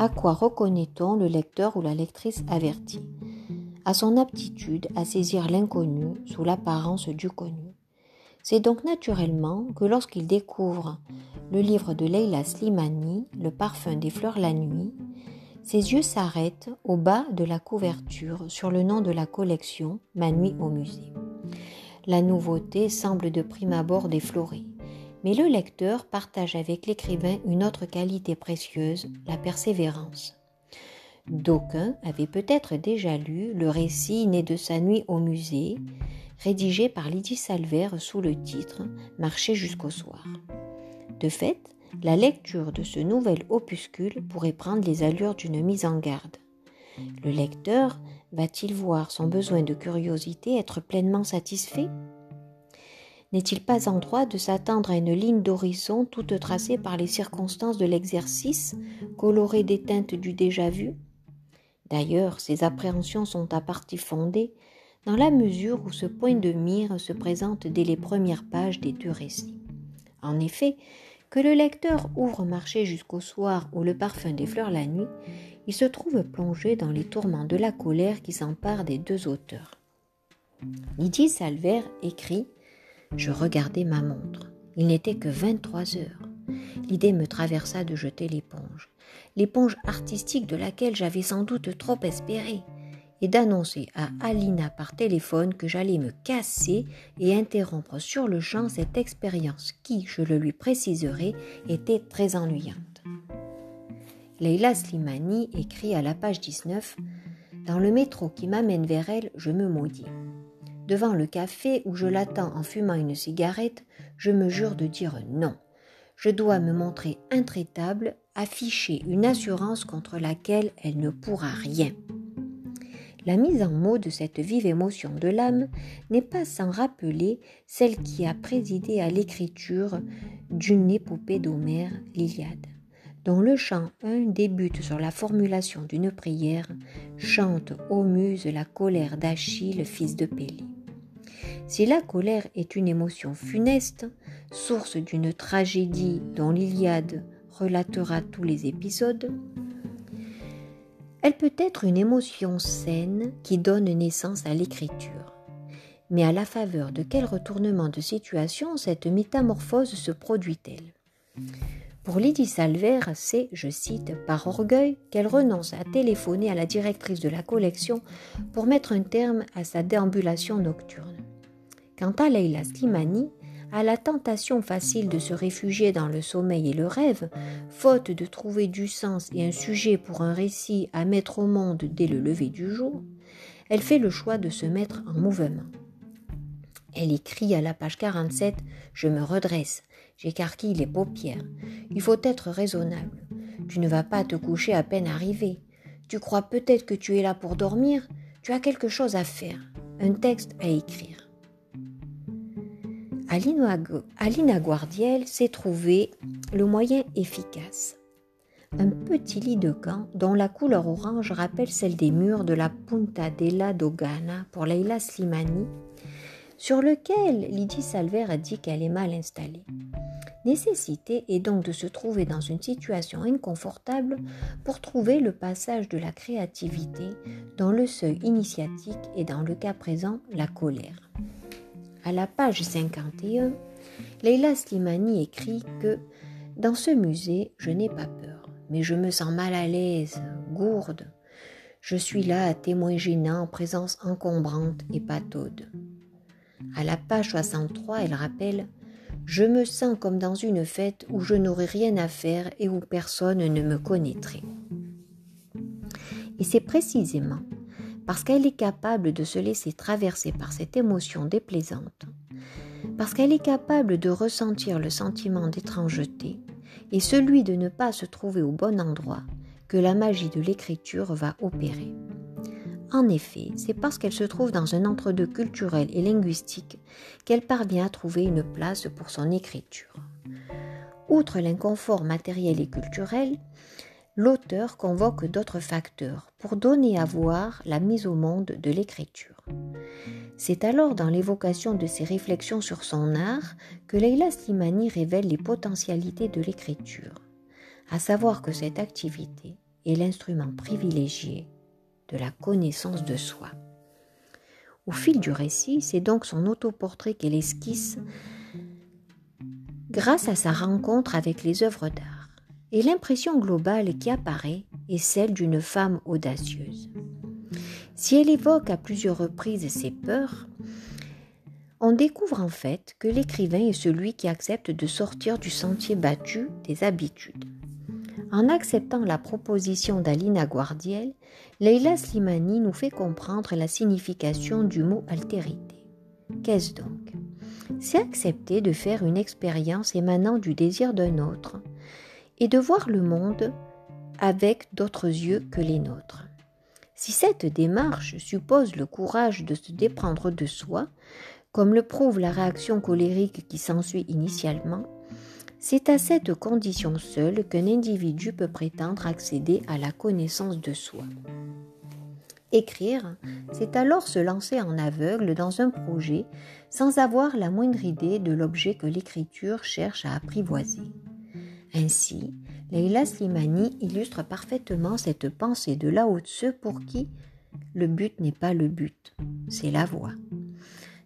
À quoi reconnaît-on le lecteur ou la lectrice averti À son aptitude à saisir l'inconnu sous l'apparence du connu. C'est donc naturellement que lorsqu'il découvre le livre de Leila Slimani, Le parfum des fleurs la nuit, ses yeux s'arrêtent au bas de la couverture sur le nom de la collection Ma nuit au musée. La nouveauté semble de prime abord déflorée, mais le lecteur partage avec l'écrivain une autre qualité précieuse, la persévérance. D'aucuns avaient peut-être déjà lu le récit né de sa nuit au musée, rédigé par Lydie Salver sous le titre Marcher jusqu'au soir. De fait, la lecture de ce nouvel opuscule pourrait prendre les allures d'une mise en garde. Le lecteur va-t-il voir son besoin de curiosité être pleinement satisfait? N'est-il pas en droit de s'attendre à une ligne d'horizon toute tracée par les circonstances de l'exercice, colorée des teintes du déjà vu D'ailleurs, ces appréhensions sont à partie fondées dans la mesure où ce point de mire se présente dès les premières pages des deux récits. En effet, que le lecteur ouvre marché jusqu'au soir ou le parfum des fleurs la nuit, il se trouve plongé dans les tourments de la colère qui s'empare des deux auteurs. Lydie Salver écrit Je regardais ma montre. Il n'était que 23 heures. L'idée me traversa de jeter l'éponge. L'éponge artistique de laquelle j'avais sans doute trop espéré et d'annoncer à Alina par téléphone que j'allais me casser et interrompre sur le champ cette expérience qui, je le lui préciserai, était très ennuyante. Leila Slimani écrit à la page 19 Dans le métro qui m'amène vers elle, je me maudis. Devant le café où je l'attends en fumant une cigarette, je me jure de dire non. Je dois me montrer intraitable, afficher une assurance contre laquelle elle ne pourra rien. La mise en mots de cette vive émotion de l'âme n'est pas sans rappeler celle qui a présidé à l'écriture d'une épopée d'Homère, l'Iliade, dont le chant 1 débute sur la formulation d'une prière Chante, ô muse, la colère d'Achille, fils de Pélée. Si la colère est une émotion funeste, source d'une tragédie dont l'Iliade relatera tous les épisodes, elle peut être une émotion saine qui donne naissance à l'écriture. Mais à la faveur de quel retournement de situation cette métamorphose se produit-elle? Pour Lydie Salver, c'est, je cite, par orgueil qu'elle renonce à téléphoner à la directrice de la collection pour mettre un terme à sa déambulation nocturne. Quant à Leila Slimani, à la tentation facile de se réfugier dans le sommeil et le rêve, faute de trouver du sens et un sujet pour un récit à mettre au monde dès le lever du jour, elle fait le choix de se mettre en mouvement. Elle écrit à la page 47 Je me redresse, j'écarquille les paupières. Il faut être raisonnable. Tu ne vas pas te coucher à peine arrivé. Tu crois peut-être que tu es là pour dormir. Tu as quelque chose à faire, un texte à écrire. Alina Guardiel s'est trouvé le moyen efficace. Un petit lit de camp dont la couleur orange rappelle celle des murs de la Punta della Dogana pour Leila Slimani, sur lequel Lydie Salver a dit qu'elle est mal installée. Nécessité est donc de se trouver dans une situation inconfortable pour trouver le passage de la créativité dans le seuil initiatique et dans le cas présent la colère. À la page 51, Leila Slimani écrit que Dans ce musée, je n'ai pas peur, mais je me sens mal à l'aise, gourde. Je suis là à témoin gênant, présence encombrante et pataude. À la page 63, elle rappelle Je me sens comme dans une fête où je n'aurai rien à faire et où personne ne me connaîtrait. Et c'est précisément parce qu'elle est capable de se laisser traverser par cette émotion déplaisante, parce qu'elle est capable de ressentir le sentiment d'étrangeté et celui de ne pas se trouver au bon endroit que la magie de l'écriture va opérer. En effet, c'est parce qu'elle se trouve dans un entre-deux culturel et linguistique qu'elle parvient à trouver une place pour son écriture. Outre l'inconfort matériel et culturel, l'auteur convoque d'autres facteurs pour donner à voir la mise au monde de l'écriture. C'est alors dans l'évocation de ses réflexions sur son art que Leila Slimani révèle les potentialités de l'écriture, à savoir que cette activité, est l'instrument privilégié de la connaissance de soi. Au fil du récit, c'est donc son autoportrait qu'elle esquisse grâce à sa rencontre avec les œuvres d'art. Et l'impression globale qui apparaît est celle d'une femme audacieuse. Si elle évoque à plusieurs reprises ses peurs, on découvre en fait que l'écrivain est celui qui accepte de sortir du sentier battu des habitudes. En acceptant la proposition d'Alina Guardiel, Leila Slimani nous fait comprendre la signification du mot altérité. Qu'est-ce donc? C'est accepter de faire une expérience émanant du désir d'un autre et de voir le monde avec d'autres yeux que les nôtres. Si cette démarche suppose le courage de se déprendre de soi, comme le prouve la réaction colérique qui s'ensuit initialement, c'est à cette condition seule qu'un individu peut prétendre accéder à la connaissance de soi. Écrire, c'est alors se lancer en aveugle dans un projet sans avoir la moindre idée de l'objet que l'écriture cherche à apprivoiser. Ainsi, Leila Slimani illustre parfaitement cette pensée de Lao Tse pour qui le but n'est pas le but, c'est la voie.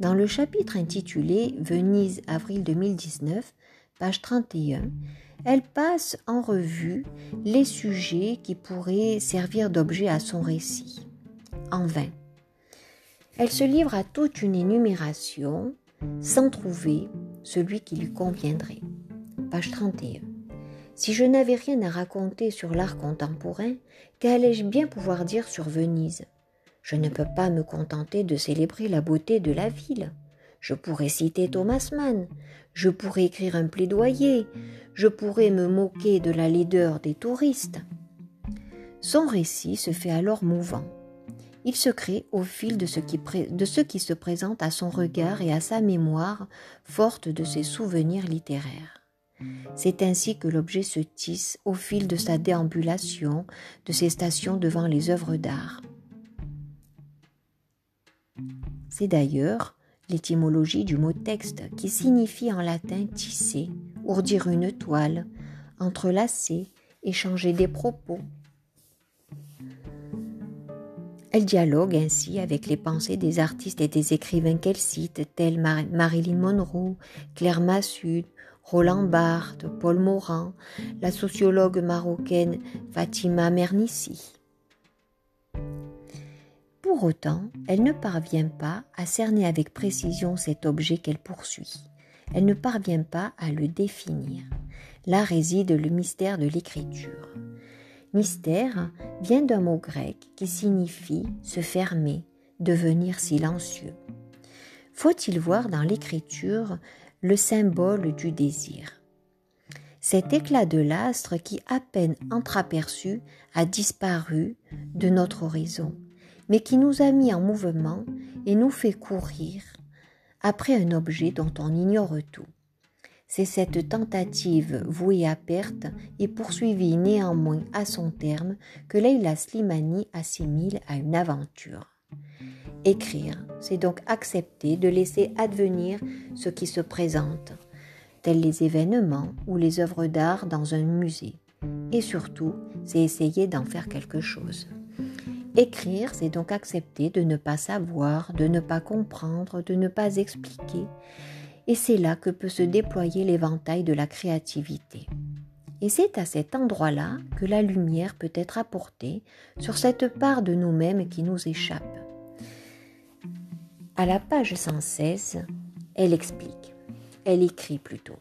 Dans le chapitre intitulé Venise avril 2019, page 31, elle passe en revue les sujets qui pourraient servir d'objet à son récit. En vain. Elle se livre à toute une énumération sans trouver celui qui lui conviendrait. Page 31. Si je n'avais rien à raconter sur l'art contemporain, qu'allais-je bien pouvoir dire sur Venise? Je ne peux pas me contenter de célébrer la beauté de la ville. Je pourrais citer Thomas Mann, je pourrais écrire un plaidoyer, je pourrais me moquer de la laideur des touristes. Son récit se fait alors mouvant. Il se crée au fil de ce, qui de ce qui se présente à son regard et à sa mémoire, forte de ses souvenirs littéraires. C'est ainsi que l'objet se tisse au fil de sa déambulation, de ses stations devant les œuvres d'art. C'est d'ailleurs l'étymologie du mot texte qui signifie en latin tisser, ourdir une toile, entrelacer, échanger des propos. Elle dialogue ainsi avec les pensées des artistes et des écrivains qu'elle cite, tels Marilyn Monroe, Claire Massud, Roland Barthes, Paul Morand, la sociologue marocaine Fatima Mernissi. Pour autant, elle ne parvient pas à cerner avec précision cet objet qu'elle poursuit. Elle ne parvient pas à le définir. Là réside le mystère de l'écriture. Mystère vient d'un mot grec qui signifie se fermer, devenir silencieux. Faut-il voir dans l'écriture le symbole du désir Cet éclat de l'astre qui, à peine entreaperçu, a disparu de notre horizon mais qui nous a mis en mouvement et nous fait courir après un objet dont on ignore tout. C'est cette tentative vouée à perte et poursuivie néanmoins à son terme que Leila Slimani assimile à une aventure. Écrire, c'est donc accepter de laisser advenir ce qui se présente, tels les événements ou les œuvres d'art dans un musée. Et surtout, c'est essayer d'en faire quelque chose. Écrire, c'est donc accepter de ne pas savoir, de ne pas comprendre, de ne pas expliquer. Et c'est là que peut se déployer l'éventail de la créativité. Et c'est à cet endroit-là que la lumière peut être apportée sur cette part de nous-mêmes qui nous échappe. À la page 116, elle explique, elle écrit plutôt.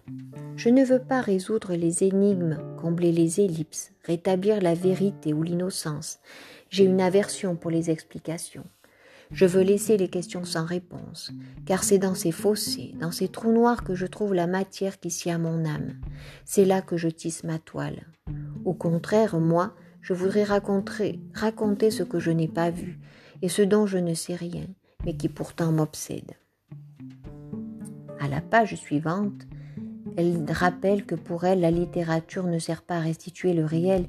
Je ne veux pas résoudre les énigmes, combler les ellipses, rétablir la vérité ou l'innocence, j'ai une aversion pour les explications. Je veux laisser les questions sans réponse, car c'est dans ces fossés, dans ces trous noirs que je trouve la matière qui sied à mon âme. C'est là que je tisse ma toile. Au contraire, moi, je voudrais raconter, raconter ce que je n'ai pas vu, et ce dont je ne sais rien, mais qui pourtant m'obsède. À la page suivante, elle rappelle que pour elle, la littérature ne sert pas à restituer le réel,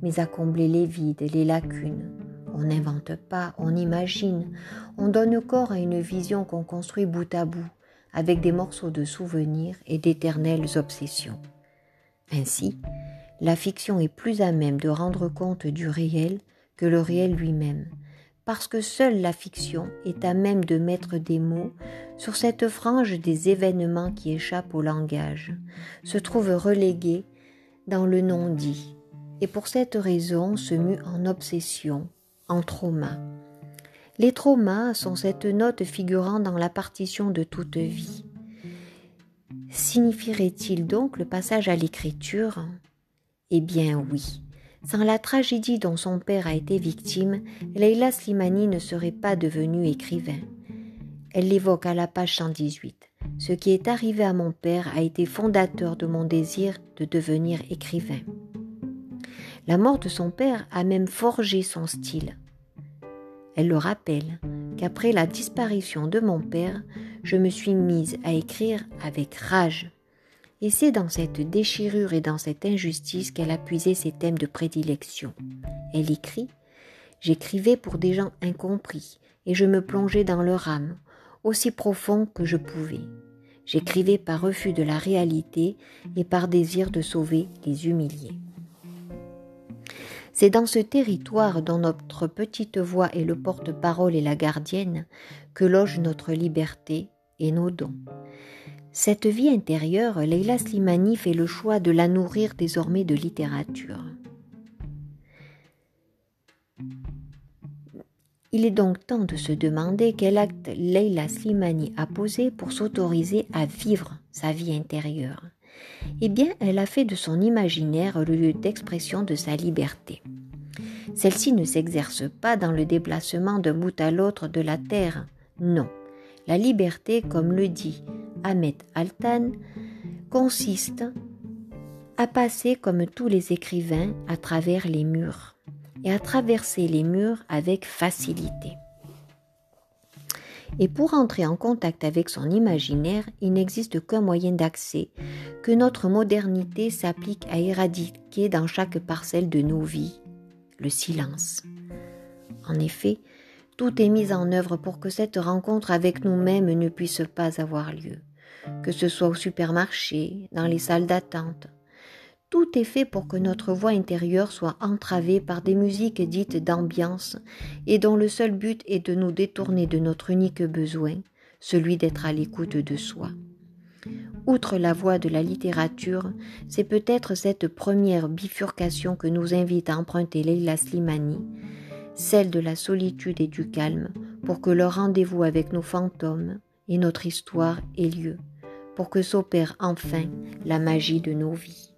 mais à combler les vides et les lacunes. On n'invente pas, on imagine, on donne corps à une vision qu'on construit bout à bout, avec des morceaux de souvenirs et d'éternelles obsessions. Ainsi, La fiction est plus à même de rendre compte du réel que le réel lui-même, parce que seule la fiction est à même de mettre des mots sur cette frange des événements qui échappent au langage, se trouve reléguée dans le non-dit, et pour cette raison se mue en obsession, en trauma. Les traumas sont cette note figurant dans la partition de toute vie. Signifierait-il donc le passage à l'écriture? Eh bien oui. Sans la tragédie dont son père a été victime, Leila Slimani ne serait pas devenue écrivain. Elle l'évoque à la page 118. Ce qui est arrivé à mon père a été fondateur de mon désir de devenir écrivain. La mort de son père a même forgé son style. Elle le rappelle qu'après la disparition de mon père, je me suis mise à écrire avec rage. Et c'est dans cette déchirure et dans cette injustice qu'elle a puisé ses thèmes de prédilection. Elle écrit J'écrivais pour des gens incompris, et je me plongeais dans leur âme, aussi profond que je pouvais. J'écrivais par refus de la réalité et par désir de sauver les humiliés. C'est dans ce territoire dont notre petite voix est le porte-parole et la gardienne que loge notre liberté et nos dons. Cette vie intérieure, Leila Slimani fait le choix de la nourrir désormais de littérature. Il est donc temps de se demander quel acte Leila Slimani a posé pour s'autoriser à vivre sa vie intérieure eh bien, elle a fait de son imaginaire le lieu d'expression de sa liberté. Celle-ci ne s'exerce pas dans le déplacement d'un bout à l'autre de la terre, non. La liberté, comme le dit Ahmed Altan, consiste à passer comme tous les écrivains à travers les murs et à traverser les murs avec facilité. Et pour entrer en contact avec son imaginaire, il n'existe qu'un moyen d'accès que notre modernité s'applique à éradiquer dans chaque parcelle de nos vies, le silence. En effet, tout est mis en œuvre pour que cette rencontre avec nous-mêmes ne puisse pas avoir lieu, que ce soit au supermarché, dans les salles d'attente, tout est fait pour que notre voix intérieure soit entravée par des musiques dites d'ambiance et dont le seul but est de nous détourner de notre unique besoin, celui d'être à l'écoute de soi. Outre la voie de la littérature, c'est peut-être cette première bifurcation que nous invite à emprunter Leila Slimani, celle de la solitude et du calme, pour que le rendez-vous avec nos fantômes et notre histoire ait lieu, pour que s'opère enfin la magie de nos vies.